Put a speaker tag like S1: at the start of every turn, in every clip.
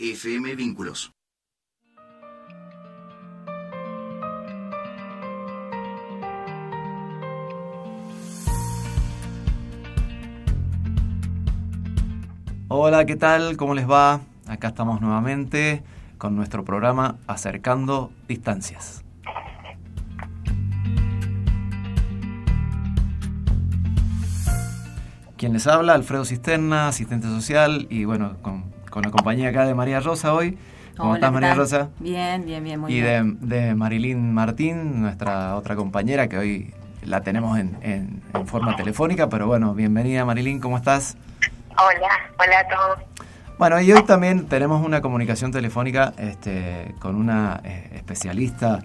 S1: FM Vínculos.
S2: Hola, ¿qué tal? ¿Cómo les va? Acá estamos nuevamente con nuestro programa Acercando Distancias. Quien les habla, Alfredo Cisterna, asistente social y bueno, con, la compañía acá de María Rosa hoy. ¿Cómo estás, María Rosa?
S3: Bien, bien, bien, muy
S2: y
S3: bien.
S2: Y de, Marilyn Martín, nuestra otra compañera que hoy la tenemos en, en, forma telefónica, pero bueno, bienvenida Marilyn, ¿cómo estás?
S4: Hola, hola a todos.
S2: Bueno, y hoy también tenemos una comunicación telefónica este, con una eh, especialista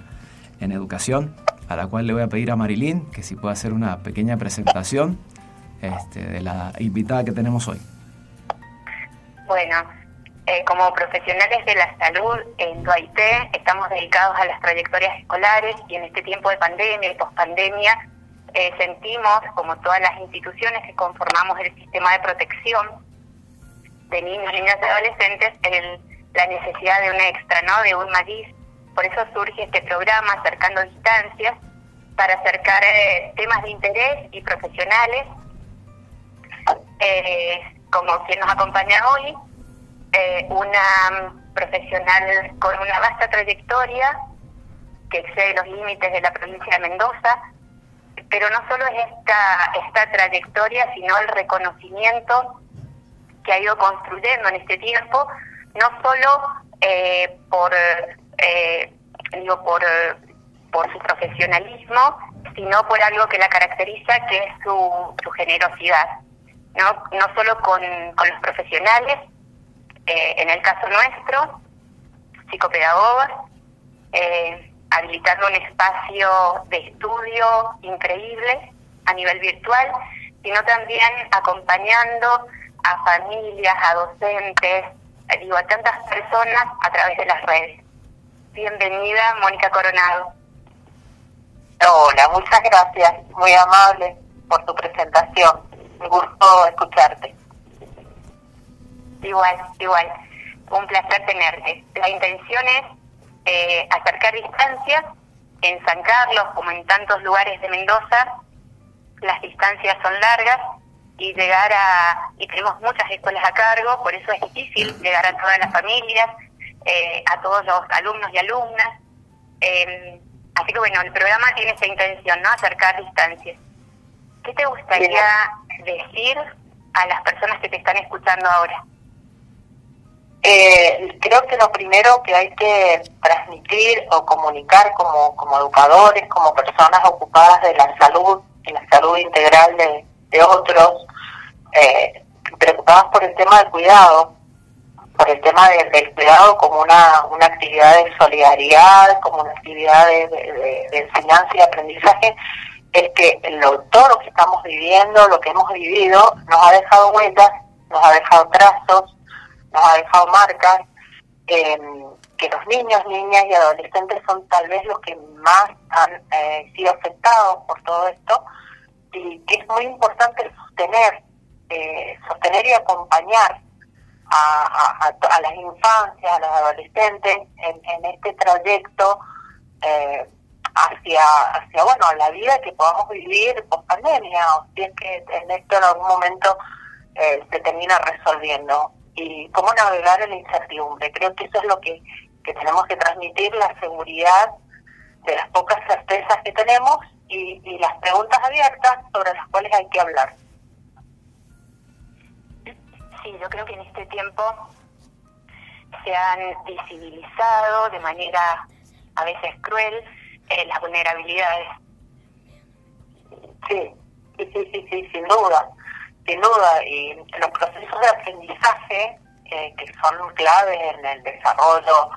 S2: en educación, a la cual le voy a pedir a Marilyn que si puede hacer una pequeña presentación este, de la invitada que tenemos hoy.
S4: Bueno, eh, como profesionales de la salud en Duaité estamos dedicados a las trayectorias escolares y en este tiempo de pandemia y pospandemia eh, sentimos, como todas las instituciones que conformamos el sistema de protección de niños, niñas y adolescentes, la necesidad de un extra, ¿no? de un matiz. Por eso surge este programa, Acercando Distancias, para acercar eh, temas de interés y profesionales eh, como quien nos acompaña hoy, eh, una profesional con una vasta trayectoria que excede los límites de la provincia de Mendoza, pero no solo es esta, esta trayectoria, sino el reconocimiento que ha ido construyendo en este tiempo, no solo eh, por, eh, digo, por, por su profesionalismo, sino por algo que la caracteriza, que es su, su generosidad no, no solo con, los profesionales, eh, en el caso nuestro, psicopedagogas, eh, habilitando un espacio de estudio increíble a nivel virtual, sino también acompañando a familias, a docentes, eh, digo, a tantas personas a través de las redes. Bienvenida, Mónica Coronado.
S5: Hola, muchas gracias, muy amable por tu presentación un gusto escucharte.
S4: Igual, igual. Un placer tenerte. La intención es eh, acercar distancias. En San Carlos, como en tantos lugares de Mendoza, las distancias son largas y llegar a, y tenemos muchas escuelas a cargo, por eso es difícil llegar a todas las familias, eh, a todos los alumnos y alumnas. Eh, así que bueno, el programa tiene esa intención, ¿no? Acercar distancias. ¿Qué te gustaría decir a las personas que te están escuchando ahora?
S5: Eh, creo que lo primero que hay que transmitir o comunicar como, como educadores, como personas ocupadas de la salud, y la salud integral de, otros, eh, preocupadas por el tema del cuidado, por el tema del cuidado como una, una actividad de solidaridad, como una actividad de enseñanza y aprendizaje, es que lo, todo lo que estamos viviendo, lo que hemos vivido, nos ha dejado huellas, nos ha dejado trazos, nos ha dejado marcas, em, que los niños, niñas y adolescentes son tal vez los que más han eh, sido afectados por todo esto y que es muy importante sostener, eh, sostener y acompañar a, las infancias, a los adolescentes en, en este trayecto eh, hacia, hacia bueno, la vida que podamos vivir post pandemia, o si es que en esto en algún momento eh, se termina resolviendo. Y cómo navegar en la incertidumbre. Creo que eso es lo que, que tenemos que transmitir, la seguridad de las pocas certezas que tenemos y, y las preguntas abiertas sobre las cuales hay que hablar.
S4: Sí, yo creo que en este tiempo se han visibilizado de manera a veces cruel eh, las vulnerabilidades.
S5: Sí, sí, sí, sí, sin duda, sin duda. Y los procesos de aprendizaje eh, que son claves en el desarrollo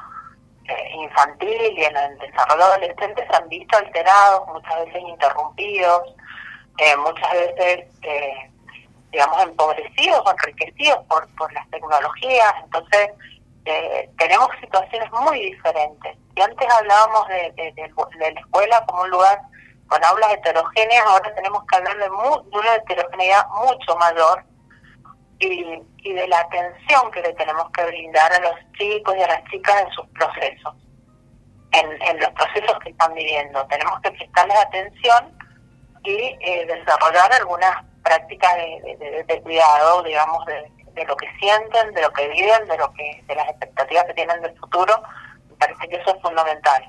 S5: eh, infantil y en el desarrollo adolescente se han visto alterados, muchas veces interrumpidos, muchas veces, digamos, empobrecidos o enriquecidos por, por las tecnologías. Entonces, tenemos situaciones muy diferentes si antes hablábamos de, la escuela como un lugar con aulas heterogéneas, ahora tenemos que hablar de, una heterogeneidad mucho mayor y, y de la atención que le tenemos que brindar a los chicos y a las chicas en sus procesos, en, los procesos que están viviendo. Tenemos que prestarles atención y eh, desarrollar algunas prácticas de, de, cuidado, digamos, de, de, lo que sienten, de lo que viven, de lo que de las expectativas que tienen del futuro. Me parece que eso es fundamental.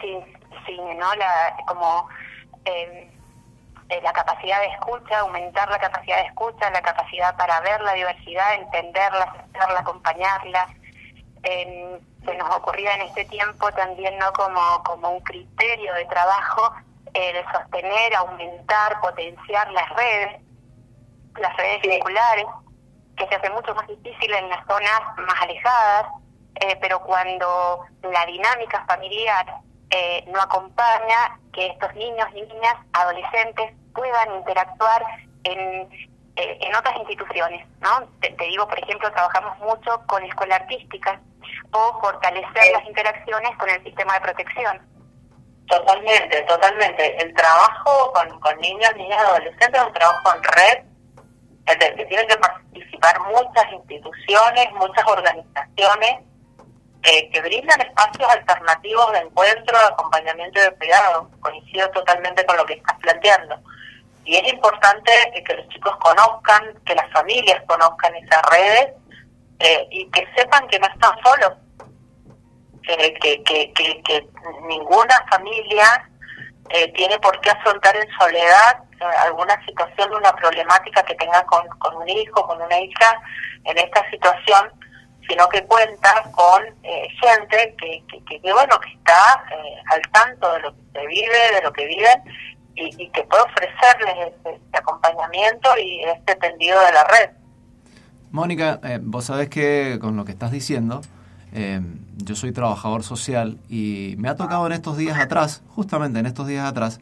S4: Sí, sí, ¿no? La, como eh, eh, la capacidad de escucha, aumentar la capacidad de escucha, la capacidad para ver la diversidad, entenderla, aceptarla, acompañarla. se nos ocurría en este tiempo también no como, como un criterio de trabajo el sostener, aumentar, potenciar las redes, las redes circulares, que se hace mucho más difícil en las zonas más alejadas, eh, pero cuando la dinámica familiar eh, no acompaña que estos niños y niñas, adolescentes, puedan interactuar en, eh, en otras instituciones. ¿no? Te, digo, por ejemplo, trabajamos mucho con escuela artística o fortalecer las interacciones con el sistema de protección.
S5: Totalmente, totalmente. El trabajo con, con niños, niñas, adolescentes es un trabajo en red, en el que tienen que participar muchas instituciones, muchas organizaciones eh, que brindan espacios alternativos de encuentro, de acompañamiento y de cuidado. Coincido totalmente con lo que estás planteando. Y es importante que los chicos conozcan, que las familias conozcan esas redes eh, y que sepan que no están solos, que, ninguna familia eh, tiene por qué afrontar en soledad eh, alguna situación, una problemática que tenga con, con un hijo, con una hija en esta situación, sino que cuenta con gente que, que, que, bueno, que está al tanto de lo que se vive, de lo que viven y, que pueda ofrecerles este, este, acompañamiento y este tendido de la red.
S2: Mónica, eh, vos sabés que con lo que estás diciendo, eh, yo soy trabajador social y me ha tocado en estos días atrás, justamente en estos días atrás,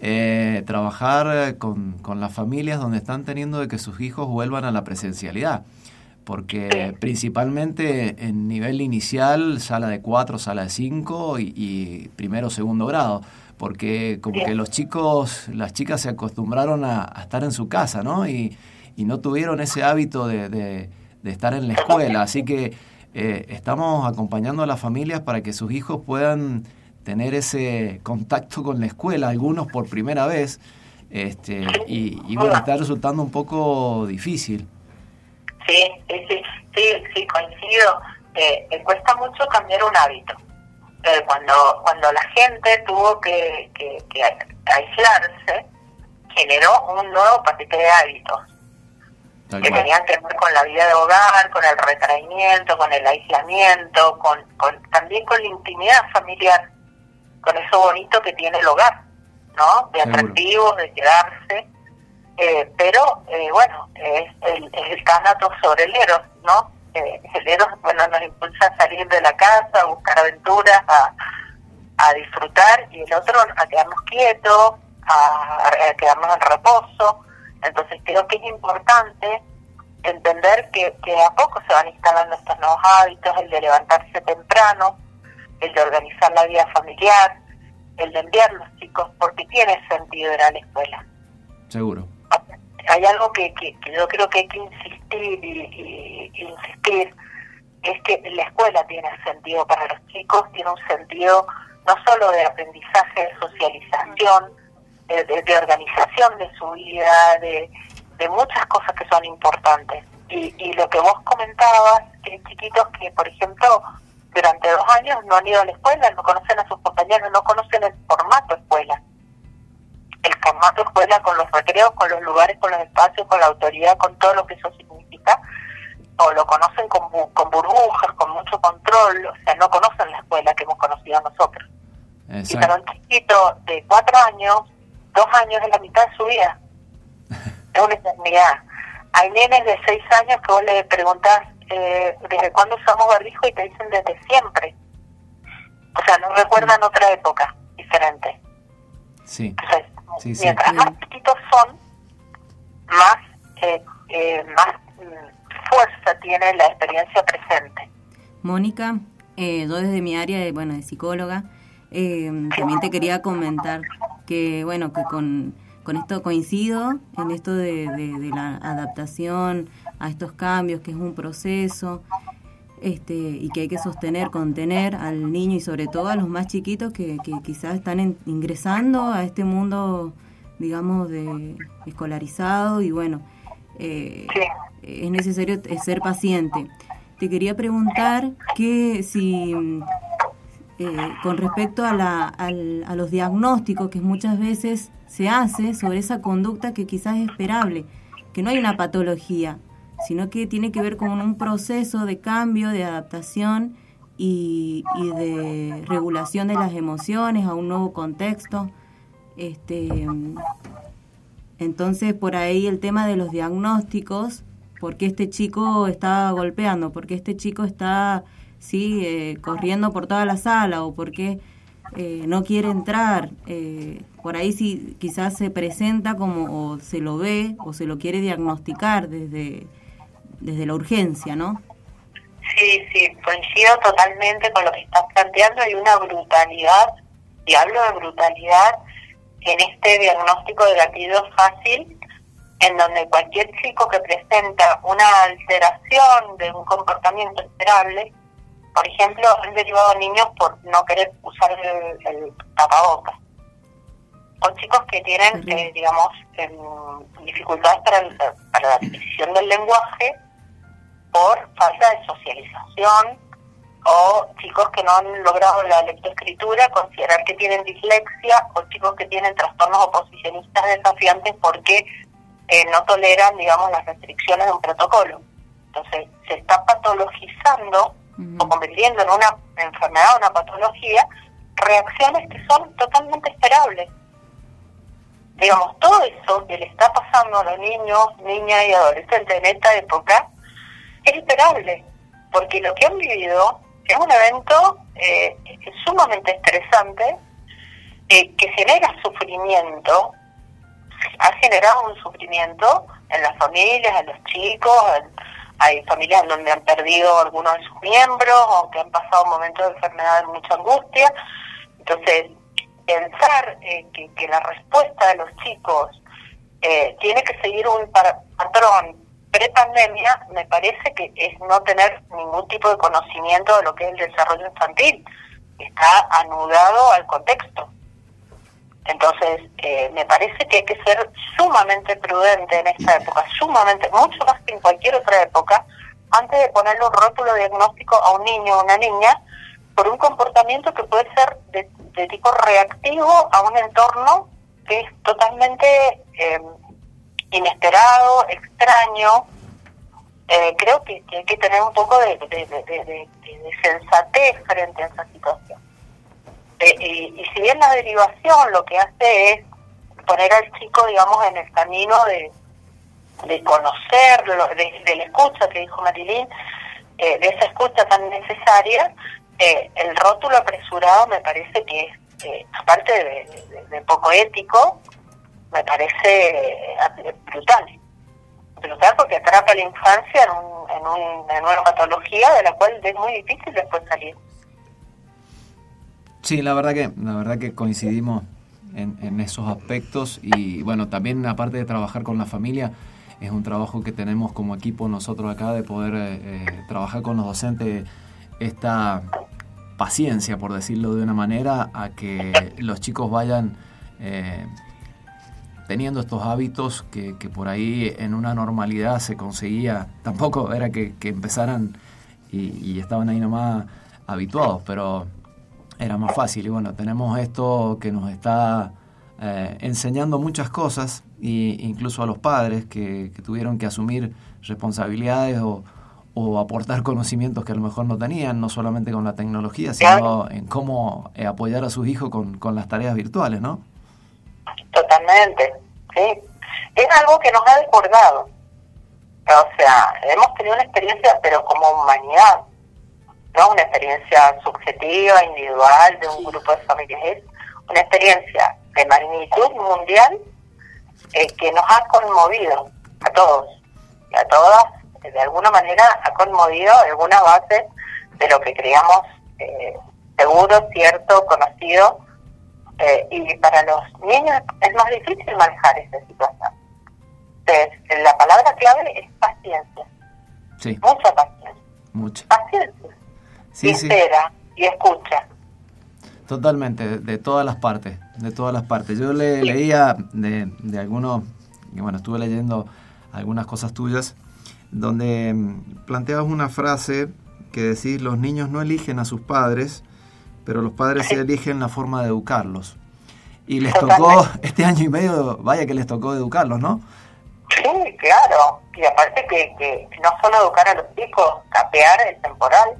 S2: eh, trabajar con, con, las familias donde están teniendo de que sus hijos vuelvan a la presencialidad. Porque principalmente en nivel inicial, sala de 4, sala de 5 y, y primero, segundo grado porque como que los chicos, las chicas se acostumbraron a, estar en su casa, ¿no? Y, y no tuvieron ese hábito de, de, estar en la escuela. Así que eh, estamos acompañando a las familias para que sus hijos puedan tener ese contacto con la escuela, algunos por primera vez, este, y, y bueno, está resultando un poco difícil.
S5: Sí, sí, sí, sí, coincido. Eh, cuesta mucho cambiar un hábito cuando, cuando la gente tuvo que, que, aislarse, generó un nuevo paquete de hábitos que tenían que ver con la vida de hogar, con el retraimiento, con el aislamiento, con, con también con la intimidad familiar, con eso bonito que tiene el hogar, ¿no? De atractivo, de quedarse. Eh, pero, eh, bueno, es el, el cánato sobre el eros, ¿no? el bueno, nos impulsa a salir de la casa, a buscar aventuras, a, a disfrutar, y el otro a quedarnos quietos, a, quedarnos en reposo. Entonces creo que es importante entender que, que a poco se van instalando estos nuevos hábitos, el de levantarse temprano, el de organizar la vida familiar, el de enviar los chicos, porque tiene sentido ir a la escuela.
S2: Seguro.
S5: Hay algo que, que, yo creo que hay que insistir y, insistir es que la escuela tiene sentido para los chicos, tiene un sentido no solo de aprendizaje, de socialización, de, organización de su vida, de, muchas cosas que son importantes. Y, y lo que vos comentabas, que chiquitos que, por ejemplo, durante dos años no han ido a la escuela, no conocen a sus compañeros, no conocen el formato escuela. Formato escuela con los recreos, con los lugares, con los espacios, con la autoridad, con todo lo que eso significa o lo conocen con, con burbujas, con mucho control, o sea, no conocen la escuela que hemos conocido nosotros. Y para un chiquito de cuatro años, dos años es la mitad de su vida. es una eternidad. Hay nenes de seis años que vos le preguntás eh, desde cuándo usamos barbijo y te dicen desde siempre. O sea, no recuerdan otra época diferente.
S2: Sí.
S5: Entonces, mientras más chiquitos son, más, eh, eh, más mm, fuerza tiene la experiencia presente.
S1: Mónica, eh, yo desde mi área de, bueno, de psicóloga, eh, también te quería comentar que, bueno, que con con esto coincido en esto de, la adaptación a estos cambios, que es un proceso este, y que hay que sostener, contener al niño y sobre todo a los más chiquitos que, quizás están ingresando a este mundo, digamos, de escolarizado y bueno, eh, es necesario ser paciente. Te quería preguntar que si eh, con respecto a, la, a los diagnósticos que muchas veces se hace sobre esa conducta que quizás es esperable, que no hay una patología, sino que tiene que ver con un proceso de cambio, de adaptación y, de regulación de las emociones a un nuevo contexto. Este, entonces, por ahí el tema de los diagnósticos, ¿por qué este chico está golpeando? ¿Por qué este chico está sí eh, corriendo por toda la sala o porque eh, no quiere entrar eh, por ahí sí quizás se presenta como o se lo ve o se lo quiere diagnosticar desde desde la urgencia no
S5: sí sí coincido totalmente con lo que estás planteando. Hay una brutalidad y hablo de brutalidad en este diagnóstico de gatillo fácil en donde cualquier chico que presenta una alteración de un comportamiento esperable por ejemplo, han derivado niños por no querer usar el, tapabocas. O chicos que tienen, eh, digamos, dificultades para, para la adquisición del lenguaje por falta de socialización o chicos que no han logrado la lectoescritura, considerar que tienen dislexia, o chicos que tienen trastornos oposicionistas desafiantes porque eh, no toleran, digamos, las restricciones de un protocolo. Entonces, se está patologizando o convirtiendo en una enfermedad una patología, reacciones que son totalmente esperables. Digamos, todo eso que le está pasando a los niños, niñas y adolescentes en esta época es esperable, porque lo que han vivido es un evento eh, sumamente estresante eh, que genera sufrimiento, ha generado un sufrimiento en las familias, en los chicos, hay familias donde han perdido algunos de sus miembros o que han pasado momentos de enfermedad de mucha angustia. Entonces, pensar eh, que, la respuesta de los chicos tiene que seguir un patrón pre-pandemia, me parece que es no tener ningún tipo de conocimiento de lo que es el desarrollo infantil. Está anudado al contexto. Entonces, eh, me parece que hay que ser sumamente prudente en esta época, sumamente, mucho más que en cualquier otra época, antes de ponerle un rótulo diagnóstico a un niño o una niña por un comportamiento que puede ser de, tipo reactivo a un entorno que es totalmente eh, inesperado, extraño. Eh, creo que, hay que tener un poco de sensatez frente a esa situación. Eh, y, si bien la derivación lo que hace es poner al chico, digamos, en el camino de, de conocerlo, de, la escucha que dijo Marilyn, eh, de esa escucha tan necesaria, eh, el rótulo apresurado me parece que es, aparte de, poco ético, me parece brutal. Brutal porque atrapa a la infancia en, un, en, un, en una patología de la cual es muy difícil después salir.
S2: Sí, la verdad que, la verdad que coincidimos en, esos aspectos y bueno, también aparte de trabajar con la familia, es un trabajo que tenemos como equipo nosotros acá de poder eh, eh, trabajar con los docentes esta paciencia, por decirlo de una manera, a que los chicos vayan eh, teniendo estos hábitos que, por ahí en una normalidad se conseguía, tampoco era que, empezaran y, y, estaban ahí nomás habituados, pero era más fácil. Y bueno, tenemos esto que nos está eh, enseñando muchas cosas, e incluso a los padres que, tuvieron que asumir responsabilidades o, aportar conocimientos que a lo mejor no tenían, no solamente con la tecnología, sino en cómo eh, apoyar a sus hijos con, con las tareas virtuales, ¿no?
S5: Totalmente, sí. Es algo que nos ha desbordado. O sea, hemos tenido una experiencia, pero como humanidad, no una experiencia subjetiva, individual, de un grupo de familias, es una experiencia de magnitud mundial eh, que nos ha conmovido a todos y a todas, de alguna manera ha conmovido alguna base de lo que creíamos eh, seguro, cierto, conocido, Eh, y para los niños es más difícil manejar esa situación. Entonces, la palabra clave es paciencia.
S2: Sí.
S5: Mucha paciencia.
S2: Mucha.
S5: Paciencia.
S2: Sí,
S5: y
S2: sí.
S5: espera y escucha.
S2: Totalmente, de, de todas las partes, de todas las partes. Yo le leía de, de algunos, y bueno, estuve leyendo algunas cosas tuyas, donde mm, planteabas una frase que decís, los niños no eligen a sus padres, pero los padres sí eligen la forma de educarlos. Y les tocó, este año y medio, vaya que les tocó educarlos, ¿no?
S5: Sí, claro. Y aparte que, que no solo educar a los chicos, capear el temporal,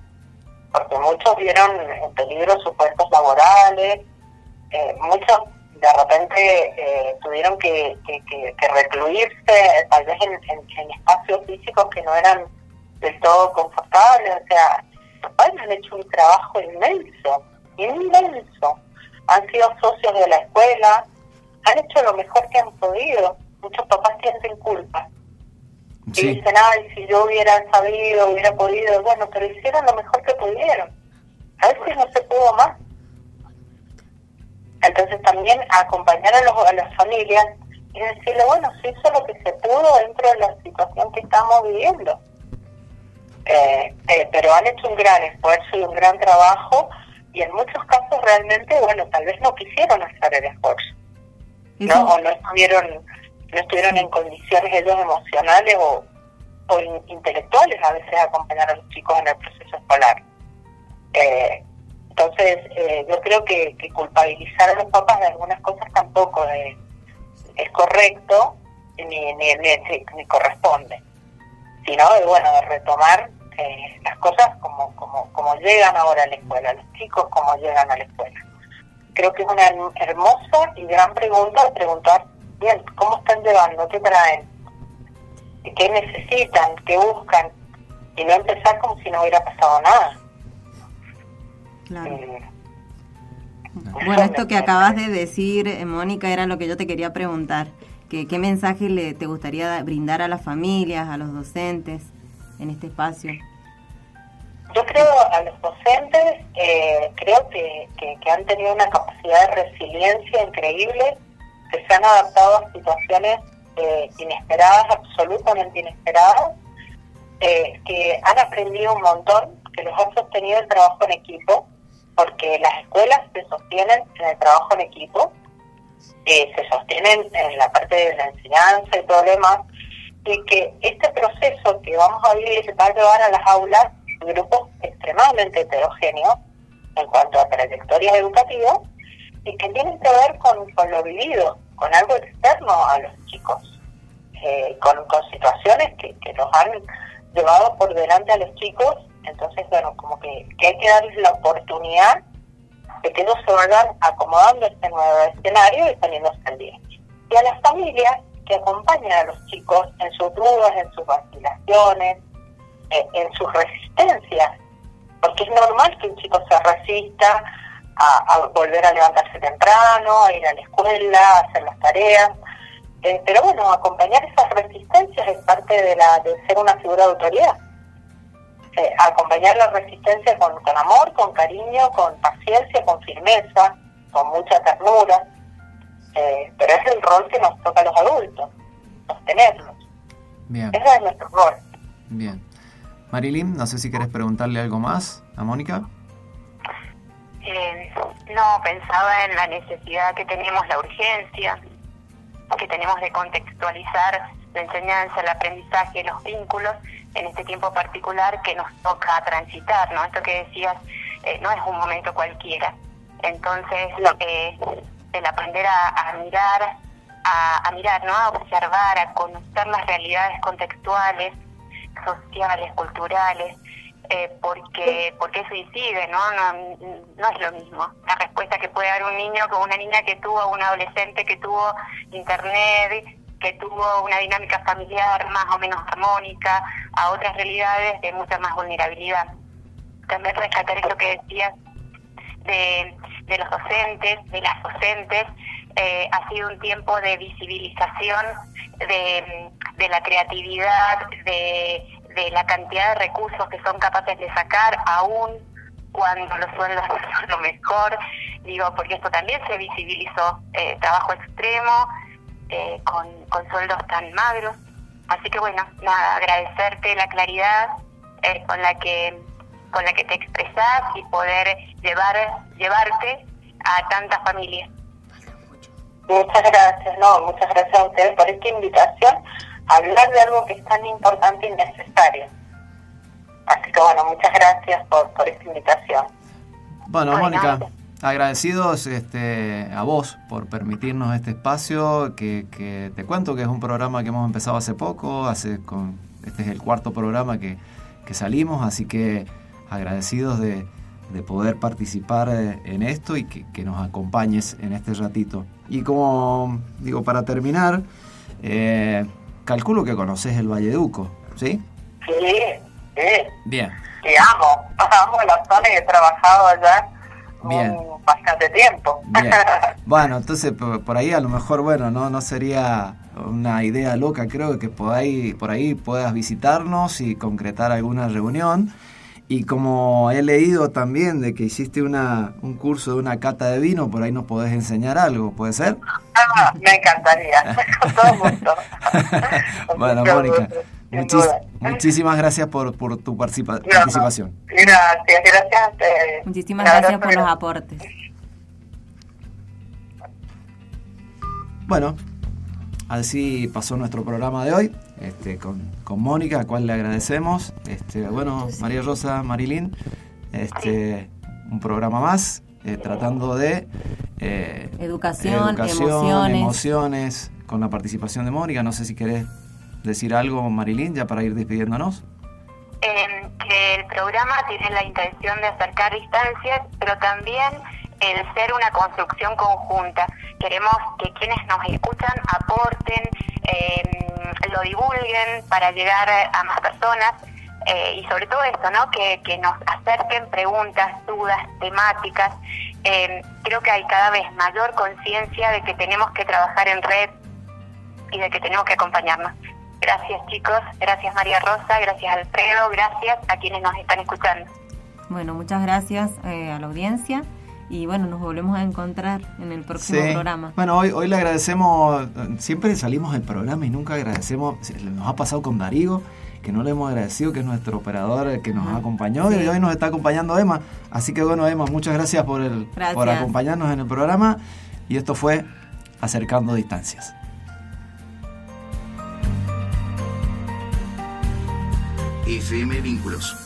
S5: porque muchos vieron en peligro sus puestos laborales, eh, muchos de repente eh, tuvieron que, que, que- que recluirse tal vez en, en- en espacios físicos que no eran del todo confortables. O sea, los padres han hecho un trabajo inmenso, inmenso. Han sido socios de la escuela, han hecho lo mejor que han podido. Muchos papás sienten culpa. Y dicen, ay, si yo hubiera sabido, hubiera podido. Bueno, pero hicieron lo mejor que pudieron. A veces no se pudo más. Entonces también acompañar a, los, a las familias y decirle, bueno, se hizo lo que se pudo dentro de la situación que estamos viviendo. Eh, eh, pero han hecho un gran esfuerzo y un gran trabajo y en muchos casos realmente, bueno, tal vez no quisieron hacer el esfuerzo. ¿no? o no estuvieron no estuvieron en condiciones ellos emocionales o, o in- intelectuales a veces acompañar a los chicos en el proceso escolar. Eh, entonces, eh, yo creo que, que culpabilizar a los papás de algunas cosas tampoco es, es correcto ni, ni, ni, ni corresponde, sino de, bueno, de retomar eh, las cosas como, como, como llegan ahora a la escuela, los chicos como llegan a la escuela creo que es una her- hermosa y gran pregunta preguntar, bien, ¿cómo están llevando? ¿Qué traen? ¿Qué necesitan? ¿Qué buscan? Y no empezar como si no hubiera pasado nada.
S1: claro.
S5: Eh,
S1: Bueno, esto que acabas de decir, eh, Mónica, era lo que yo te quería preguntar. que ¿Qué mensaje le, te gustaría da- brindar a las familias, a los docentes en este espacio?
S5: Yo creo a los docentes, eh, creo que, que, han tenido una capacidad de resiliencia increíble, que se han adaptado a situaciones eh, inesperadas, absolutamente inesperadas, eh, que han aprendido un montón, que los ha sostenido el trabajo en equipo, porque las escuelas se sostienen en el trabajo en equipo, eh, se sostienen en la parte de la enseñanza y todo y que este proceso que vamos a vivir va a llevar a las aulas grupos extremadamente heterogéneos en cuanto a trayectorias educativas y que tienen que ver con, con lo vivido, con algo externo a los chicos, eh, con, con situaciones que, que los han llevado por delante a los chicos, entonces bueno, como que, hay que darles la oportunidad de que ellos se vayan acomodando este nuevo escenario y poniéndose al día. Y a las familias que acompañan a los chicos en sus dudas, en sus vacilaciones, eh, en sus resistencias, porque es normal que un chico se resista a, a volver a levantarse temprano, a ir a la escuela, a hacer las tareas, eh, pero bueno, acompañar esas resistencias es parte de, la, de ser una figura de autoridad. Eh, acompañar la resistencia con, con amor, con cariño, con paciencia, con firmeza, con mucha ternura, eh, pero es el rol que nos toca a los adultos, sostenerlos.
S2: Bien,
S5: Ese es nuestro rol.
S2: bien. Marilyn, no sé si querés preguntarle algo más a Mónica.
S4: Eh, no, pensaba en la necesidad que tenemos, la urgencia que tenemos de contextualizar la enseñanza, el aprendizaje, los vínculos en este tiempo particular que nos toca transitar, ¿no? Esto que decías eh, no es un momento cualquiera. Entonces, eh, el aprender a, a mirar, a, a mirar, ¿no? A observar, a conocer las realidades contextuales, sociales, culturales, eh, porque porque eso incide, ¿no? ¿no? No es lo mismo. La respuesta que puede dar un niño con una niña que tuvo, un adolescente que tuvo internet, que tuvo una dinámica familiar más o menos armónica, a otras realidades de mucha más vulnerabilidad. También rescatar esto que decías de, de los docentes, de las docentes, eh, ha sido un tiempo de visibilización de, de la creatividad, de, la cantidad de recursos que son capaces de sacar, aún cuando los sueldos son lo mejor, digo, porque esto también se visibilizó, eh, trabajo extremo, eh, con, con sueldos tan magros. Así que bueno, nada, agradecerte la claridad eh, con la que con la que te expresás y poder llevar llevarte a tantas familias.
S5: Muchas gracias, no, muchas gracias a ustedes por esta invitación a hablar de algo que es tan importante y necesario. Así que bueno, muchas gracias por, por esta invitación.
S2: Bueno, Mónica, agradecidos este, a vos por permitirnos este espacio, que, que, te cuento que es un programa que hemos empezado hace poco, hace con, este es el cuarto programa que, que salimos, así que agradecidos de, de poder participar eh, en esto y que, que, nos acompañes en este ratito. Y como digo, para terminar, eh, calculo que conoces el Valleduco, ¿sí?
S5: Sí, sí.
S2: Bien.
S5: Y amo, amo la zona y he trabajado allá
S2: Bien.
S5: bastante tiempo.
S2: Bien. Bueno, entonces por, por, ahí a lo mejor, bueno, no, no sería una idea loca, creo que por ahí, por ahí puedas visitarnos y concretar alguna reunión. Y como he leído también de que hiciste una, un curso de una cata de vino, por ahí nos podés enseñar algo, ¿puede ser?
S5: Ah, me encantaría, con todo gusto.
S2: bueno, Mónica, muchis, muchísimas gracias por, por tu participa
S5: no,
S2: participación.
S5: Gracias, gracias a ustedes.
S1: Muchísimas gracias por los aportes.
S2: Bueno, así pasó nuestro programa de hoy este, con, con Mónica, a cual le agradecemos. Este, bueno, María Rosa, Marilín, este, un programa más eh, tratando de
S1: eh, educación,
S2: educación
S1: emociones.
S2: emociones, con la participación de Mónica. No sé si querés decir algo, Marilín, ya para ir despidiéndonos.
S4: Eh, que el programa tiene la intención de acercar distancias, pero también el ser una construcción conjunta. Queremos que quienes nos escuchan aporten, eh, lo divulguen para llegar a más personas eh, y sobre todo esto, ¿no? Que, que, nos acerquen preguntas, dudas, temáticas. Eh, creo que hay cada vez mayor conciencia de que tenemos que trabajar en red y de que tenemos que acompañarnos. Gracias chicos, gracias María Rosa, gracias Alfredo, gracias a quienes nos están escuchando.
S1: Bueno, muchas gracias eh, a la audiencia y bueno, nos volvemos a encontrar en el próximo
S2: sí.
S1: programa.
S2: Bueno, hoy, hoy le agradecemos, siempre salimos del programa y nunca agradecemos, nos ha pasado con Darigo, que no le hemos agradecido, que es nuestro operador que nos
S1: Ah,
S2: acompañó
S1: sí.
S2: y hoy nos está acompañando Emma. Así que bueno, Emma, muchas gracias por, el,
S1: Gracias.
S2: por acompañarnos en el programa y esto fue Acercando Distancias.
S3: FM Vínculos.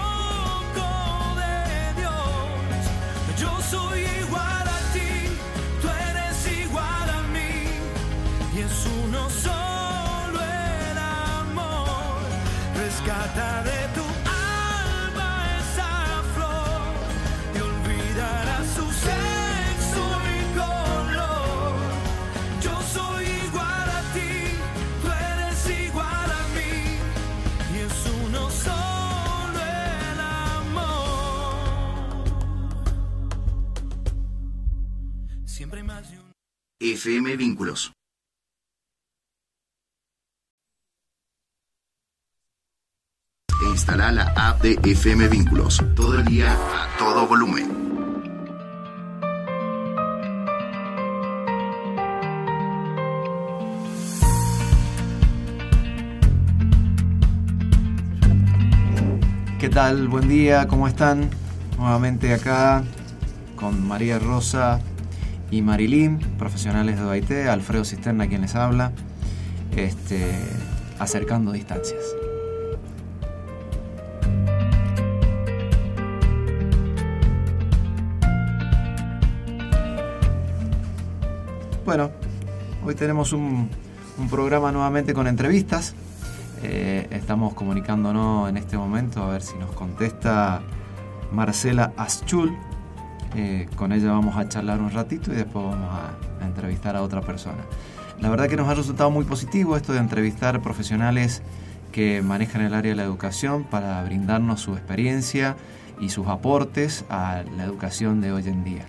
S3: FM Vínculos. E instala la app de FM Vínculos todo el día a todo volumen.
S2: ¿Qué tal? Buen día, ¿cómo están? Nuevamente acá con María Rosa y Marilyn, profesionales de OIT, Alfredo Cisterna quien les habla, este, acercando distancias. Bueno, hoy tenemos un, un programa nuevamente con entrevistas. Eh, estamos comunicándonos en este momento a ver si nos contesta Marcela Aschul. Eh, con ella vamos a charlar un ratito y después vamos a, a entrevistar a otra persona. La verdad que nos ha resultado muy positivo esto de entrevistar profesionales que manejan el área de la educación para brindarnos su experiencia y sus aportes a la educación de hoy en día.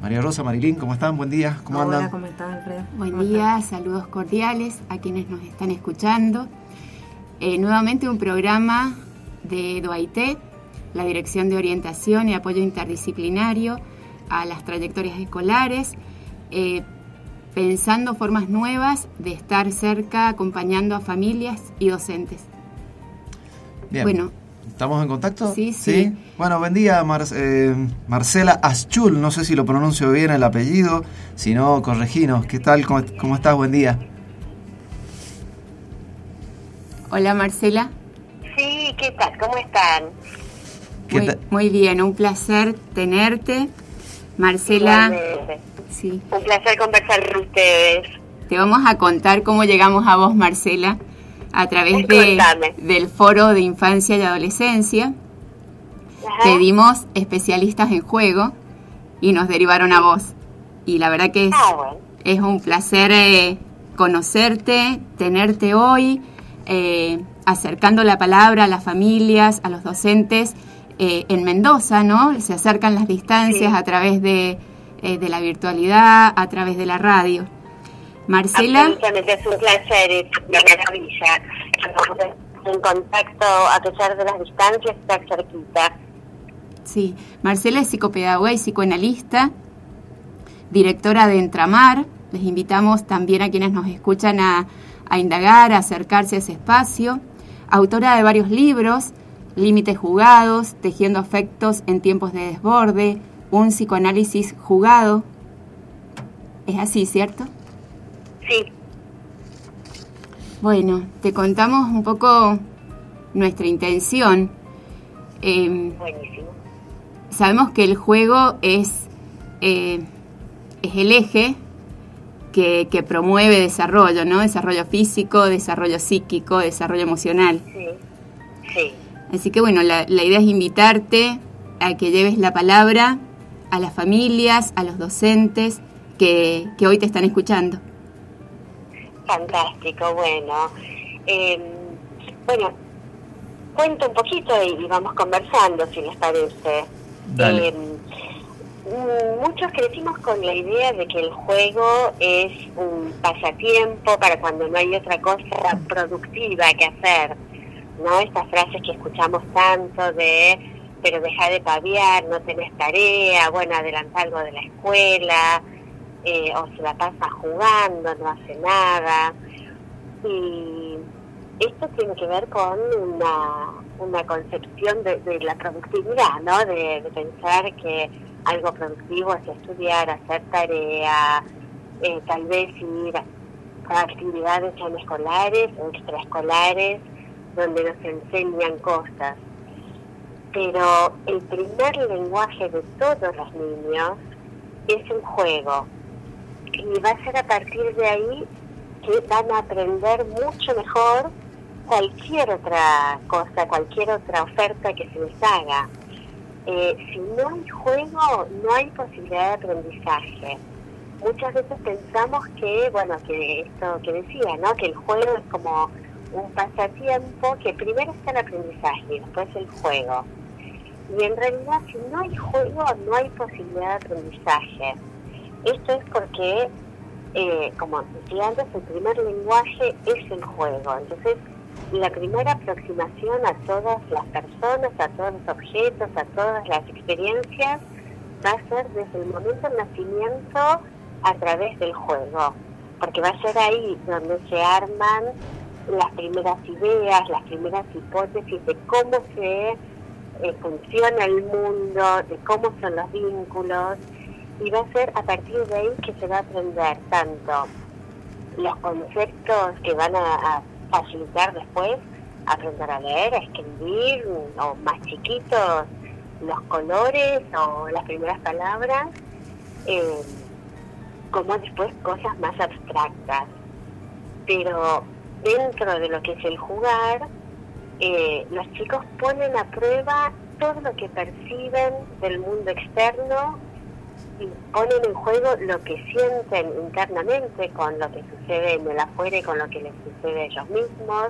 S2: María Rosa, Marilín, ¿cómo están? Buen día, ¿cómo
S1: Hola,
S2: andan?
S1: ¿cómo estás, Alfredo?
S6: Buen
S1: ¿Cómo
S6: día, saludos cordiales a quienes nos están escuchando. Eh, nuevamente un programa de DOAIT, la Dirección de Orientación y Apoyo Interdisciplinario a las trayectorias escolares, eh, pensando formas nuevas de estar cerca acompañando a familias y docentes.
S2: Bien.
S6: Bueno.
S2: ¿Estamos en contacto?
S6: Sí, sí.
S2: Bueno, buen día, Mar- eh, Marcela Aschul. No sé si lo pronuncio bien el apellido. Si no, correginos. ¿Qué tal? ¿Cómo, cómo estás? Buen día.
S6: Hola Marcela.
S7: Sí, ¿qué tal? ¿Cómo están?
S2: ¿Qué
S6: Muy, muy bien, un placer tenerte. Marcela,
S7: Igualmente.
S6: sí.
S7: Un placer conversar con ustedes.
S6: Te vamos a contar cómo llegamos a vos, Marcela, a través de,
S7: Contame.
S6: del Foro de Infancia y Adolescencia.
S7: Ajá.
S6: Pedimos especialistas en juego y nos derivaron a vos. Y la verdad que es,
S7: Ah, bueno.
S6: es un placer eh, conocerte, tenerte hoy, eh, acercando la palabra a las familias, a los docentes eh, en Mendoza, ¿no? Se acercan las distancias
S7: Sí.
S6: a través de, eh, de la virtualidad, a través de la radio. Marcela,
S7: es un placer, es una maravilla. En contacto a pesar de las distancias, estar cerquita.
S6: sí, Marcela es psicopedagoga y psicoanalista, directora de Entramar. Les invitamos también a quienes nos escuchan a, a indagar, a acercarse a ese espacio. Autora de varios libros, Límites jugados, Tejiendo afectos en tiempos de desborde, un psicoanálisis jugado. Es así, ¿cierto?
S7: Sí,
S6: Bueno, te contamos un poco nuestra intención. Em,
S7: buenísimo.
S6: sabemos que el juego es, eh, es el eje que, que promueve desarrollo, ¿no? Desarrollo físico, desarrollo psíquico, desarrollo emocional.
S7: Sí, sí.
S6: Así que bueno, la, la idea es invitarte a que lleves la palabra a las familias, a los docentes que, que hoy te están escuchando.
S7: Fantástico, bueno. Eh, bueno, cuento un poquito y, y vamos conversando, si les parece.
S2: Dale.
S7: Eh, muchos crecimos con la idea de que el juego es un pasatiempo para cuando no hay otra cosa productiva que hacer. ¿No? Estas frases que escuchamos tanto de pero deja de paviar, no tenés tarea, bueno, adelanta algo de la escuela, eh, o se la pasa jugando, no hace nada. Y esto tiene que ver con una, una concepción de, la productividad, ¿no? De, pensar que algo productivo es estudiar, hacer tarea, eh, tal vez ir a actividades no escolares o extraescolares donde nos enseñan cosas. Pero el primer lenguaje de todos los niños es el juego. Y va a ser a partir de ahí que van a aprender mucho mejor cualquier otra cosa, cualquier otra oferta que se les haga. Eh, si no hay juego, no hay posibilidad de aprendizaje. Muchas veces pensamos que, bueno, que esto que decía, ¿no? Que el juego es como un pasatiempo, que primero está el aprendizaje y después el juego. Y en realidad, si no hay juego, no hay posibilidad de aprendizaje. Esto es porque, eh, como decía antes, el primer lenguaje es el juego. Entonces, la primera aproximación a todas las personas, a todos los objetos, a todas las experiencias, va a ser desde el momento del nacimiento a través del juego. Porque va a ser ahí donde se arman las primeras ideas, las primeras hipótesis de cómo se eh, funciona el mundo, de cómo son los vínculos, y va a ser a partir de ahí que se va a aprender tanto los conceptos que van a, facilitar después aprender a leer, a escribir, o más chiquitos, los colores o las primeras palabras, eh, como después cosas más abstractas. Pero dentro de lo que es el jugar, eh, los chicos ponen a prueba todo lo que perciben del mundo externo y ponen en juego lo que sienten internamente con lo que sucede en el afuera y con lo que les sucede a ellos mismos.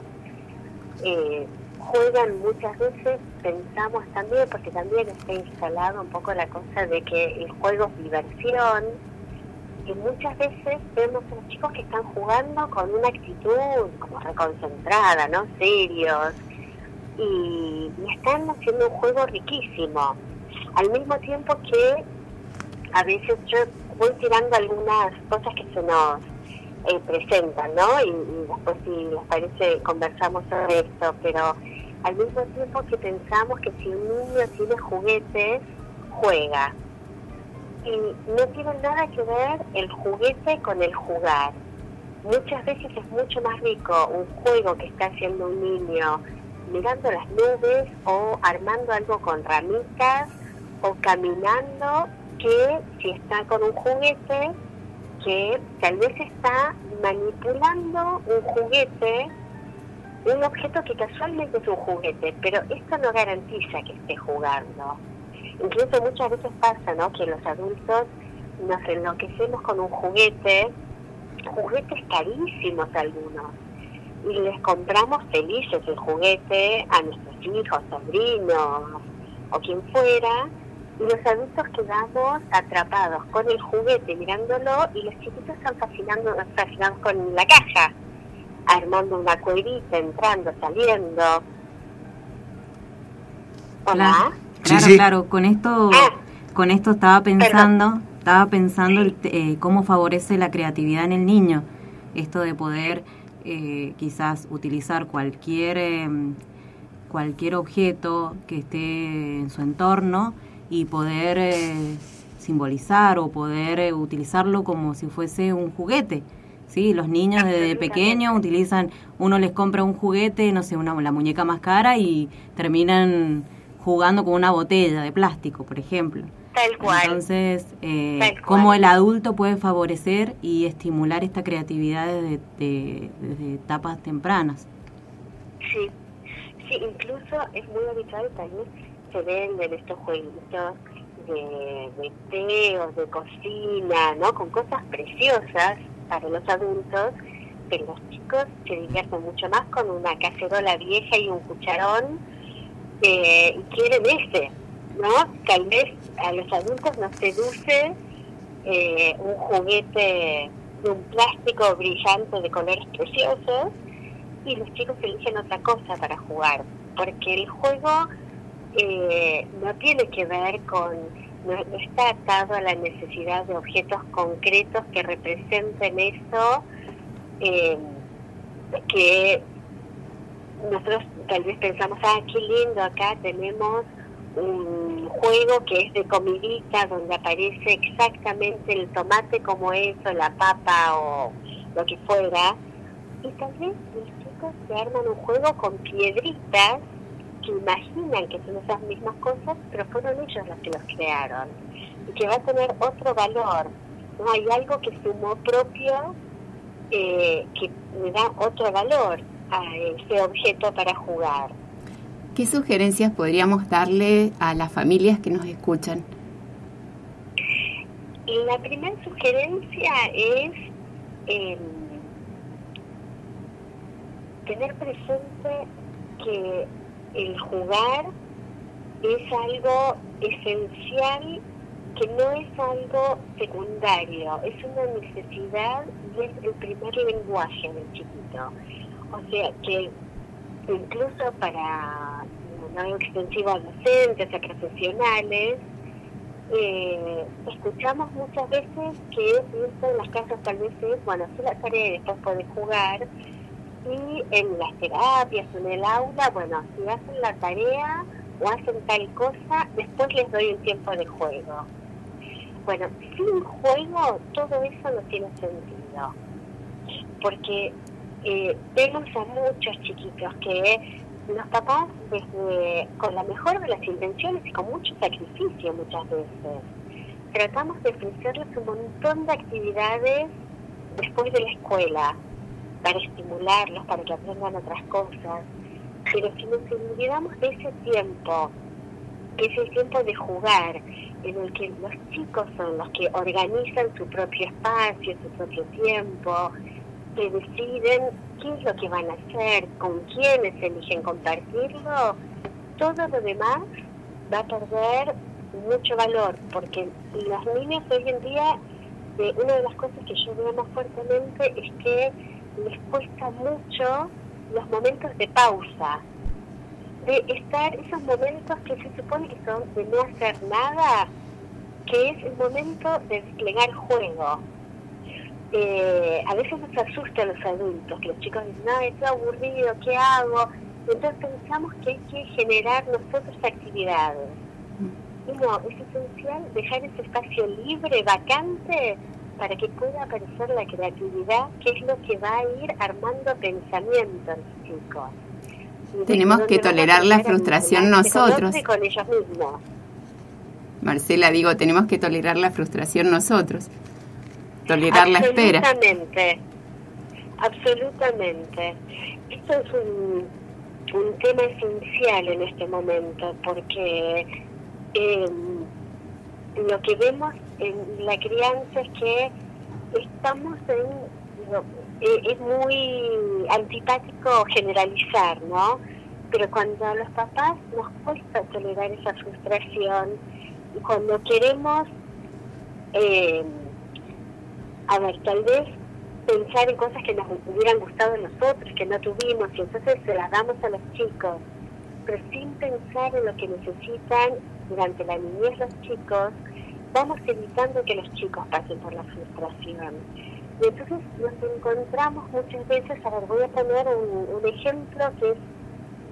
S7: Eh, juegan muchas veces, pensamos también, porque también está instalado un poco la cosa de que el juego es diversión, y muchas veces vemos a los chicos que están jugando con una actitud como reconcentrada, ¿no? Serios, y, y están haciendo un juego riquísimo. Al mismo tiempo que a veces yo voy tirando algunas cosas que se nos eh, presentan, ¿no? Y, y después si les parece conversamos sobre esto, pero al mismo tiempo que pensamos que si un niño tiene juguetes, juega. Y no tiene nada que ver el juguete con el jugar. Muchas veces es mucho más rico un juego que está haciendo un niño mirando las nubes o armando algo con ramitas o caminando que si está con un juguete que tal vez está manipulando un juguete, un objeto que casualmente es un juguete, pero esto no garantiza que esté jugando. Incluso muchas veces pasa, ¿no? Que los adultos nos enloquecemos con un juguete, juguetes carísimos algunos, y les compramos felices el juguete a nuestros hijos, sobrinos o quien fuera, y los adultos quedamos atrapados con el juguete mirándolo y los chiquitos están fascinando, fascinados con la caja, armando una cuevita, entrando, saliendo. Hola.
S1: Claro,
S2: sí.
S1: claro. Con esto, con esto estaba pensando, estaba pensando el eh, cómo favorece la creatividad en el niño. Esto de poder eh, quizás utilizar cualquier eh, cualquier objeto que esté en su entorno y poder eh, simbolizar o poder eh, utilizarlo como si fuese un juguete. Sí, los niños desde pequeños utilizan, uno les compra un juguete, no sé, una, la muñeca más cara y terminan jugando con una botella de plástico, por ejemplo.
S7: Tal cual.
S1: Entonces, eh,
S7: Tal cual.
S1: cómo el adulto puede favorecer y estimular esta creatividad desde, de- desde etapas tempranas.
S7: Sí, sí, incluso es muy habitual también se venden estos jueguitos de, de de cocina, ¿no? Con cosas preciosas para los adultos, pero los chicos se divierten mucho más con una cacerola vieja y un cucharón eh, quieren ese, ¿no? Tal vez a los adultos nos seduce eh, un juguete de un plástico brillante de colores preciosos y los chicos eligen otra cosa para jugar, porque el juego eh, no tiene que ver con, no, no está atado a la necesidad de objetos concretos que representen eso, eh, que nosotros tal vez pensamos, ah, qué lindo, acá tenemos un juego que es de comidita donde aparece exactamente el tomate como es, o la papa o lo que fuera, y tal vez los chicos se arman un juego con piedritas que imaginan que son esas mismas cosas, pero fueron ellos los que los crearon. Y que va a tener otro valor. No hay algo que sumó propio eh, que le da otro valor a ese objeto para jugar.
S6: ¿Qué sugerencias podríamos darle a las familias que nos escuchan?
S7: La primera sugerencia es eh, tener presente que el jugar es algo esencial, que no es algo secundario, es una necesidad y es el primer lenguaje del chiquito. O sea que incluso para no extensivo a docentes, a profesionales, eh, escuchamos muchas veces que esto en las casas tal vez es, bueno, hacer la tarea y después podés jugar, y en las terapias, en el aula, bueno, si hacen la tarea, o hacen tal cosa, después les doy un tiempo de juego. Bueno, sin juego todo eso no tiene sentido, porque eh, vemos a muchos chiquitos que los papás, desde, con la mejor de las intenciones y con mucho sacrificio muchas veces, tratamos de ofrecerles un montón de actividades después de la escuela, para estimularlos, para que aprendan otras cosas. Pero si nos olvidamos de ese tiempo, que es el tiempo de jugar, en el que los chicos son los que organizan su propio espacio, su propio tiempo, que deciden qué es lo que van a hacer, con quiénes eligen compartirlo, todo lo demás va a perder mucho valor, porque los niños hoy en día, una de las cosas que yo veo más fuertemente es que les cuesta mucho los momentos de pausa, de estar esos momentos que se supone que son de no hacer nada, que es el momento de desplegar juego. Eh, a veces nos asusta a los adultos, que los chicos dicen, no, estoy aburrido, ¿qué hago? Entonces pensamos que hay que generar nosotros actividades. No, es esencial dejar ese espacio libre, vacante, para que pueda aparecer la creatividad, que es lo que va a ir armando pensamiento en los chicos. Y
S6: Tenemos que tolerar la frustración nosotros.
S7: con ellos mismos.
S6: Marcela, digo, tenemos que tolerar la frustración nosotros. Tolerar la espera.
S7: Absolutamente, absolutamente. Esto es un, un tema esencial en este momento porque eh, lo que vemos en la crianza es que estamos en... eh, es muy antipático generalizar, ¿no? Pero cuando a los papás nos cuesta tolerar esa frustración cuando queremos... Eh, a ver, tal vez pensar en cosas que nos hubieran gustado a nosotros, que no tuvimos, y entonces se las damos a los chicos, pero sin pensar en lo que necesitan durante la niñez los chicos, vamos evitando que los chicos pasen por la frustración. Y entonces nos encontramos muchas veces, a ver, voy a poner un, ejemplo que es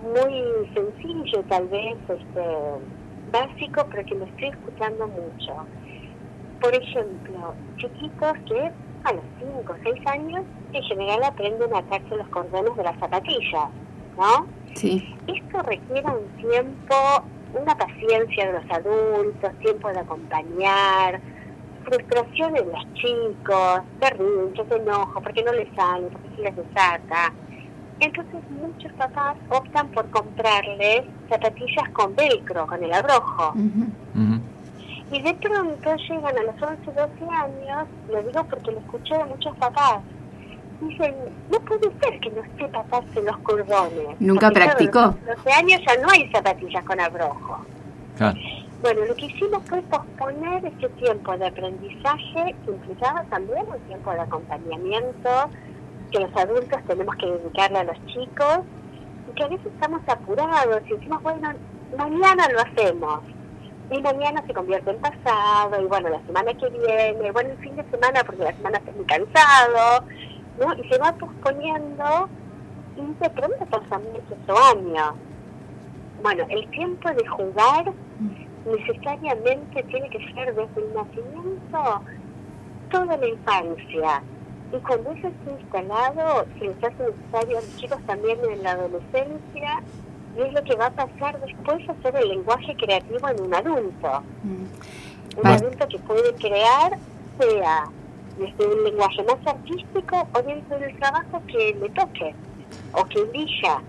S7: muy sencillo, tal vez este, básico, pero que lo estoy escuchando mucho por ejemplo, chiquitos que a los 5 o 6 años en general aprenden a atarse los cordones de las zapatillas, ¿no?
S6: Sí.
S7: Esto requiere un tiempo, una paciencia de los adultos, tiempo de acompañar, frustración en los chicos, berrinches, enojo, porque no les sale, porque se les desata. Entonces muchos papás optan por comprarles zapatillas con velcro, con el abrojo.
S6: Ujú.
S7: Y de pronto llegan a los 11, 12 años, lo digo porque lo escuché de muchos papás, dicen, no puede ser que no sepa atarse los cordones.
S6: ¿Nunca practicó?
S7: a los 12 años ya no hay zapatillas con abrojo.
S2: Claro.
S7: Bueno, lo que hicimos fue posponer ese tiempo de aprendizaje que implicaba también un tiempo de acompañamiento que los adultos tenemos que dedicarle a los chicos y que a veces estamos apurados y decimos, bueno, mañana lo hacemos. Y mañana se convierte en pasado, y bueno, la semana que viene, bueno, el fin de semana porque la semana estoy muy cansado, ¿no? Y se va posponiendo y de pronto pasan o años. Bueno, el tiempo de jugar necesariamente tiene que ser desde el nacimiento toda la infancia. Y cuando eso está instalado, se les hace necesario a los chicos también en la adolescencia, es lo que va a pasar después a ser el lenguaje creativo en un adulto.
S6: Mm.
S7: Un adulto que puede crear, sea desde un lenguaje más artístico o dentro del trabajo que le toque o que brilla,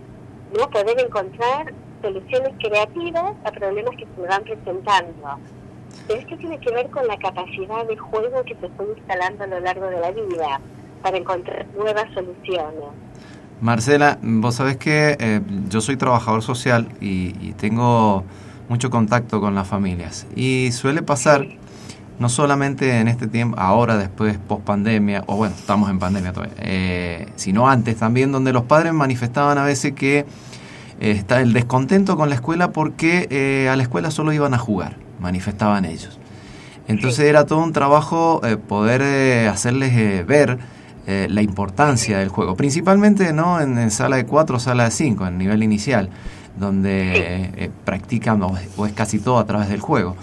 S7: ¿no? Poder encontrar soluciones creativas a problemas que se le van presentando. Pero esto tiene que ver con la capacidad de juego que se fue instalando a lo largo de la vida para encontrar nuevas soluciones.
S2: Marcela, vos sabés que eh, yo soy trabajador social y, y tengo mucho contacto con las familias. Y suele pasar, no solamente en este tiempo, ahora, después, post pandemia, o bueno, estamos en pandemia todavía, eh, sino antes también, donde los padres manifestaban a veces que eh, está el descontento con la escuela porque a la escuela solo iban a jugar, manifestaban ellos. Entonces era todo un trabajo poder hacerles ver eh, la importancia del juego, principalmente no en, en sala de 4 o sala de 5, en nivel inicial, donde eh, practican o, o es casi todo a través del juego.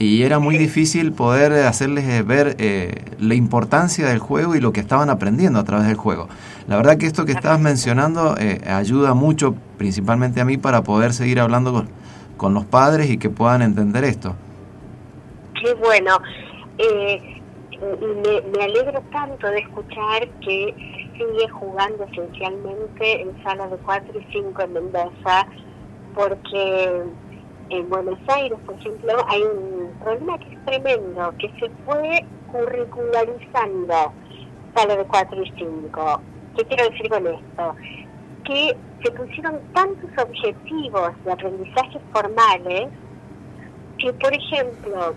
S2: Y era muy difícil poder hacerles eh, ver eh, la importancia del juego y lo que estaban aprendiendo a través del juego. La verdad que esto que estabas mencionando eh, ayuda mucho, principalmente a mí, para poder seguir hablando con, con los padres y que puedan entender esto.
S7: Qué bueno. Eh, me, me alegro tanto de escuchar que sigue jugando esencialmente en sala de 4 y 5 en Mendoza, porque en Buenos Aires, por ejemplo, hay un problema que es tremendo, que se fue curricularizando sala de 4 y 5. ¿Qué quiero decir con esto? Que se pusieron tantos objetivos de aprendizaje formales que, por ejemplo,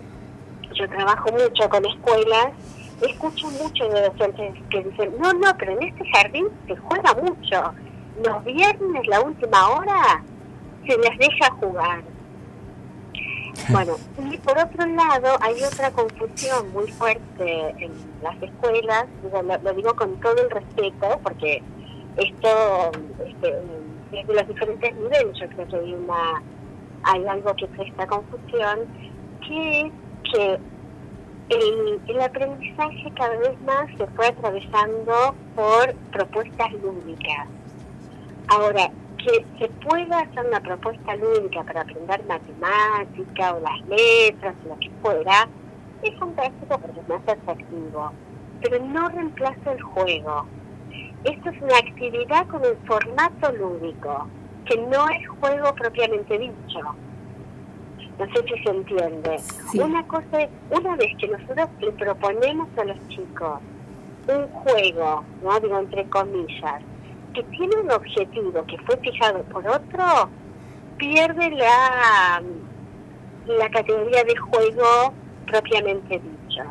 S7: yo trabajo mucho con escuelas, escucho mucho de docentes que dicen, no, no, pero en este jardín se juega mucho. Los viernes, la última hora, se les deja jugar. Bueno, y por otro lado hay otra confusión muy fuerte en las escuelas, digo, lo, lo digo con todo el respeto, porque esto, este, desde los diferentes niveles, yo creo que hay, una, hay algo que presta confusión, que es que el, aprendizaje cada vez más se fue atravesando por propuestas lúdicas. Ahora, que se pueda hacer una propuesta lúdica para aprender matemática o las letras o lo que fuera, es fantástico porque es más atractivo, pero no reemplaza el juego. Esto es una actividad con el formato lúdico, que no es juego propiamente dicho. No sé si se entiende.
S6: Sí.
S7: Una cosa es, una vez que nosotros le proponemos a los chicos un juego, no digo entre comillas, que tiene un objetivo que fue fijado por otro, pierde la, la categoría de juego propiamente dicho.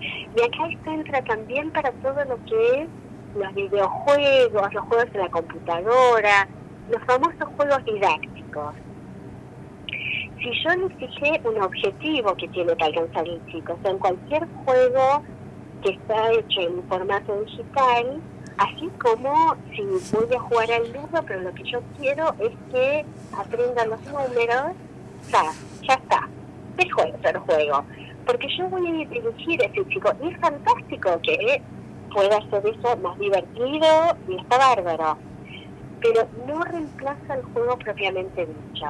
S7: Y acá esto entra también para todo lo que es los videojuegos, los juegos de la computadora, los famosos juegos didácticos. Si yo le fijé un objetivo que tiene que alcanzar el chico, o sea, en cualquier juego que está hecho en formato digital, así como si voy a jugar al ludo, pero lo que yo quiero es que aprendan los números, ya, ya está, el juego, el juego. Porque yo voy a dirigir a ese chico, y es fantástico que pueda hacer eso más divertido y está bárbaro, pero no reemplaza el juego propiamente dicho.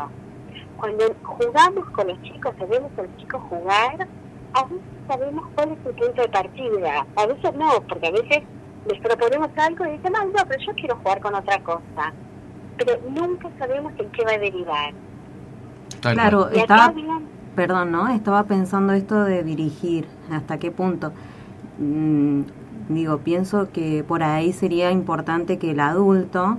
S7: Cuando jugamos con los chicos, sabemos a los chicos jugar, a veces sabemos cuál es su punto de partida, a veces no, porque a veces les proponemos algo y dicen, no, no, pero yo quiero jugar con otra cosa. Pero nunca sabemos en qué va a derivar.
S1: Claro, estaba,
S7: bien-
S1: perdón, ¿no? Estaba pensando esto de dirigir, ¿hasta qué punto? Mm, digo, pienso que por ahí sería importante que el adulto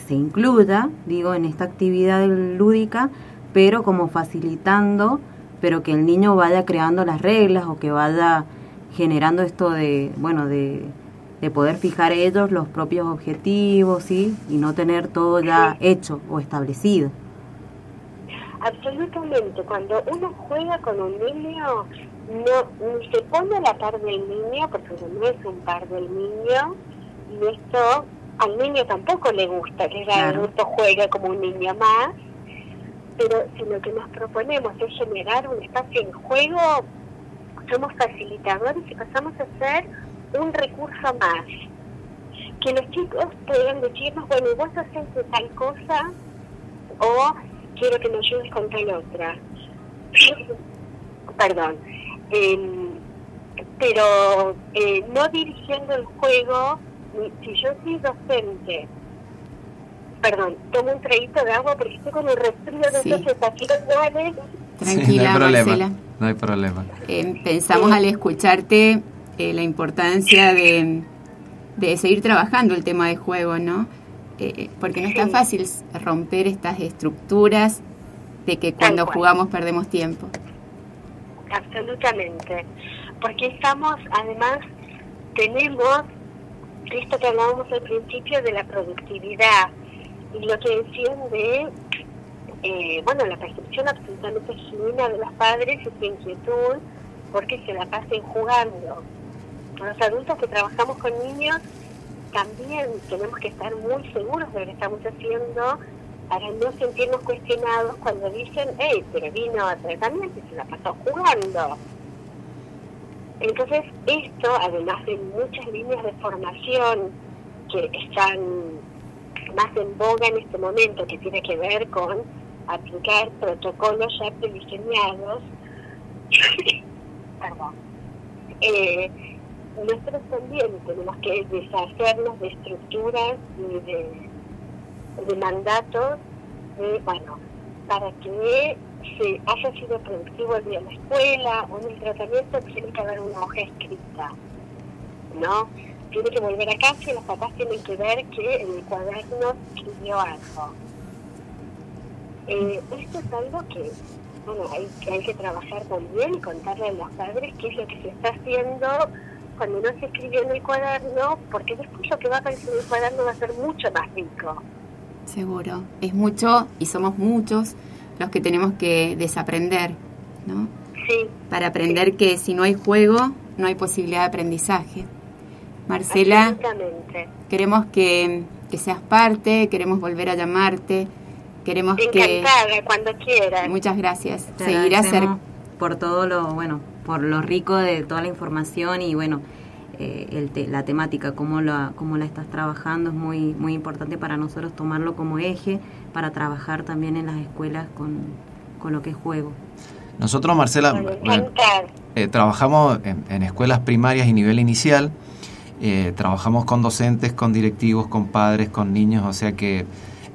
S1: se incluya, digo, en esta actividad lúdica, pero como facilitando, pero que el niño vaya creando las reglas o que vaya generando esto de, bueno, de, de poder fijar ellos los propios objetivos, ¿sí? Y no tener todo ya hecho o establecido.
S7: Absolutamente, cuando uno juega con un niño, no ni se pone a la par del niño, porque no es un par del niño, y esto al niño tampoco le gusta que el
S1: Claro.
S7: adulto juegue como un niño más, pero si lo que nos proponemos es generar un espacio de juego, somos facilitadores y pasamos a ser un recurso más. Que los chicos puedan decirnos, bueno, ¿y vos haces tal cosa? O quiero que me ayudes con tal otra. Perdón. Em, pero eh, no dirigiendo el juego, si yo soy docente, perdón, tomo un traguito de agua porque estoy con un resfrío de
S6: Sí.
S7: esos estacionales.
S6: Tranquila,
S2: Sí, no hay problema.
S6: Marcela.
S2: No hay problema.
S6: Eh, pensamos al escucharte eh, la importancia de, de seguir trabajando el tema de juego, ¿no? Eh, porque no es tan fácil romper estas estructuras de que cuando jugamos perdemos tiempo.
S7: Absolutamente. Porque estamos, además, tenemos esto que hablábamos al principio de la productividad y lo que decían de, eh, bueno, la percepción absolutamente genuina de los padres y su inquietud porque se la pasen jugando. Los adultos que trabajamos con niños también tenemos que estar muy seguros de lo que estamos haciendo para no sentirnos cuestionados cuando dicen, hey, pero vino a tratamiento y se la pasó jugando. Entonces, esto, además de muchas líneas de formación que están más en boga en este momento, que tiene que ver con aplicar protocolos ya prediseñados, perdón, eh, nosotros también tenemos que deshacernos de estructuras y de, mandatos de, bueno, para que se haya sido productivo el día en la escuela o en el tratamiento tiene que haber una hoja escrita, ¿no? Tiene que volver a casa y los papás tienen que ver que en el cuaderno escribió algo. Eh, esto es algo que, bueno, hay, que hay que trabajar también y contarle a los padres qué es lo que se está haciendo cuando no se escribió en el cuaderno, porque después lo que va a aparecer en el cuaderno va a ser mucho más rico.
S6: Seguro. Es mucho y somos muchos los que tenemos que desaprender, ¿no?
S7: Sí.
S6: Para aprender que si no hay juego, no hay posibilidad de aprendizaje. Marcela, queremos que, que seas parte, queremos volver a llamarte, queremos que...
S7: Encantada, cuando quieran.
S6: Muchas gracias.
S1: Te
S6: Seguir acer-
S1: agradecemos por todo lo, bueno, por lo rico de toda la información y bueno, eh, el te- la temática, cómo la, cómo la estás trabajando, es muy, muy importante para nosotros tomarlo como eje para trabajar también en las escuelas con, con lo que es juego.
S2: Nosotros, Marcela, eh, trabajamos en, en escuelas primarias y nivel inicial, eh, trabajamos con docentes, con directivos, con padres, con niños, o sea que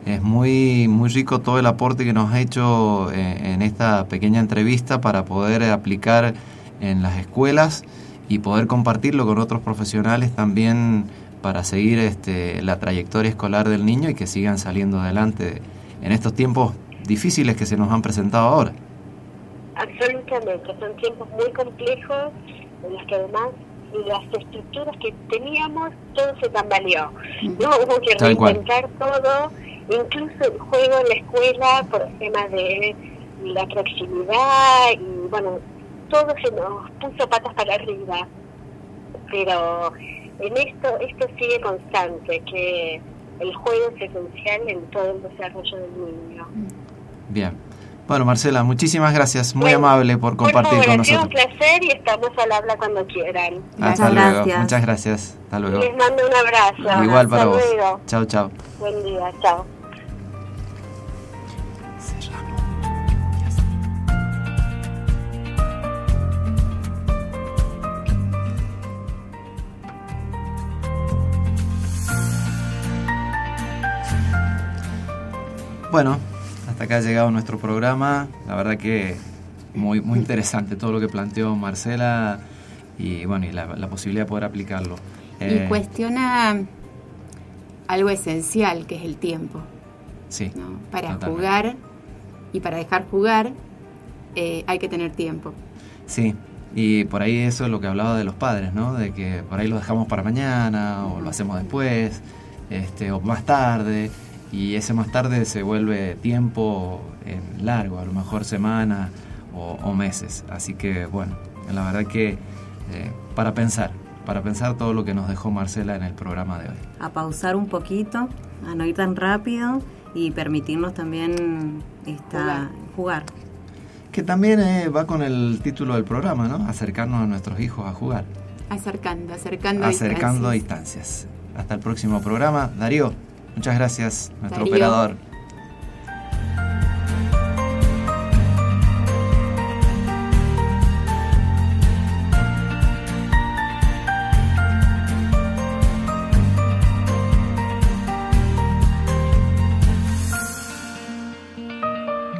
S2: es muy, muy rico todo el aporte que nos ha hecho eh, en esta pequeña entrevista para poder aplicar en las escuelas y poder compartirlo con otros profesionales también para seguir este, la trayectoria escolar del niño y que sigan saliendo adelante en estos tiempos difíciles que se nos han presentado ahora.
S7: Absolutamente, son tiempos muy complejos en los que además las estructuras que teníamos, todo se tambaleó. No hubo que reinventar todo, incluso el juego en la escuela por el tema de la proximidad y bueno, todo se nos puso patas para arriba. Pero en esto, esto sigue constante, que el juego es esencial en todo el desarrollo del niño.
S2: Bien. Bueno, Marcela, muchísimas gracias. Muy
S7: Bueno,
S2: amable por compartir
S7: favor,
S2: con
S7: ha sido un
S2: nosotros.
S7: placer y estamos al habla cuando quieran.
S2: Hasta
S1: Muchas
S2: luego.
S1: gracias.
S2: Muchas gracias. Hasta luego.
S7: Les mando un abrazo.
S2: Igual para
S7: Hasta
S2: vos.
S7: luego.
S2: Chao, chao.
S7: Buen día, chao.
S2: Bueno, hasta acá ha llegado nuestro programa. La verdad que muy, muy interesante todo lo que planteó Marcela y bueno, y la, la posibilidad de poder aplicarlo. Eh,
S6: Y cuestiona algo esencial, que es el tiempo.
S2: sí,
S6: ¿no? Para
S2: Totalmente.
S6: jugar y para dejar jugar eh, hay que tener tiempo.
S2: sí. Y por ahí eso es lo que hablaba de los padres, ¿no? De que por ahí lo dejamos para mañana o lo hacemos después, este, o más tarde. Y ese más tarde se vuelve tiempo eh, largo, a lo mejor semanas o, o meses. Así que bueno, la verdad que eh, para pensar, para pensar todo lo que nos dejó Marcela en el programa de hoy.
S1: A pausar un poquito, a no ir tan rápido y permitirnos también esta, jugar.
S2: Que también eh, va con el título del programa, ¿no? Acercarnos a nuestros hijos a jugar.
S6: Acercando, acercando.
S2: Acercando a
S6: distancias.
S2: distancias. Hasta el próximo programa. Darío, muchas gracias, nuestro
S6: Darío.
S2: operador.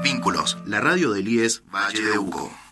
S3: Vínculos, la radio del IES Valle de Uco.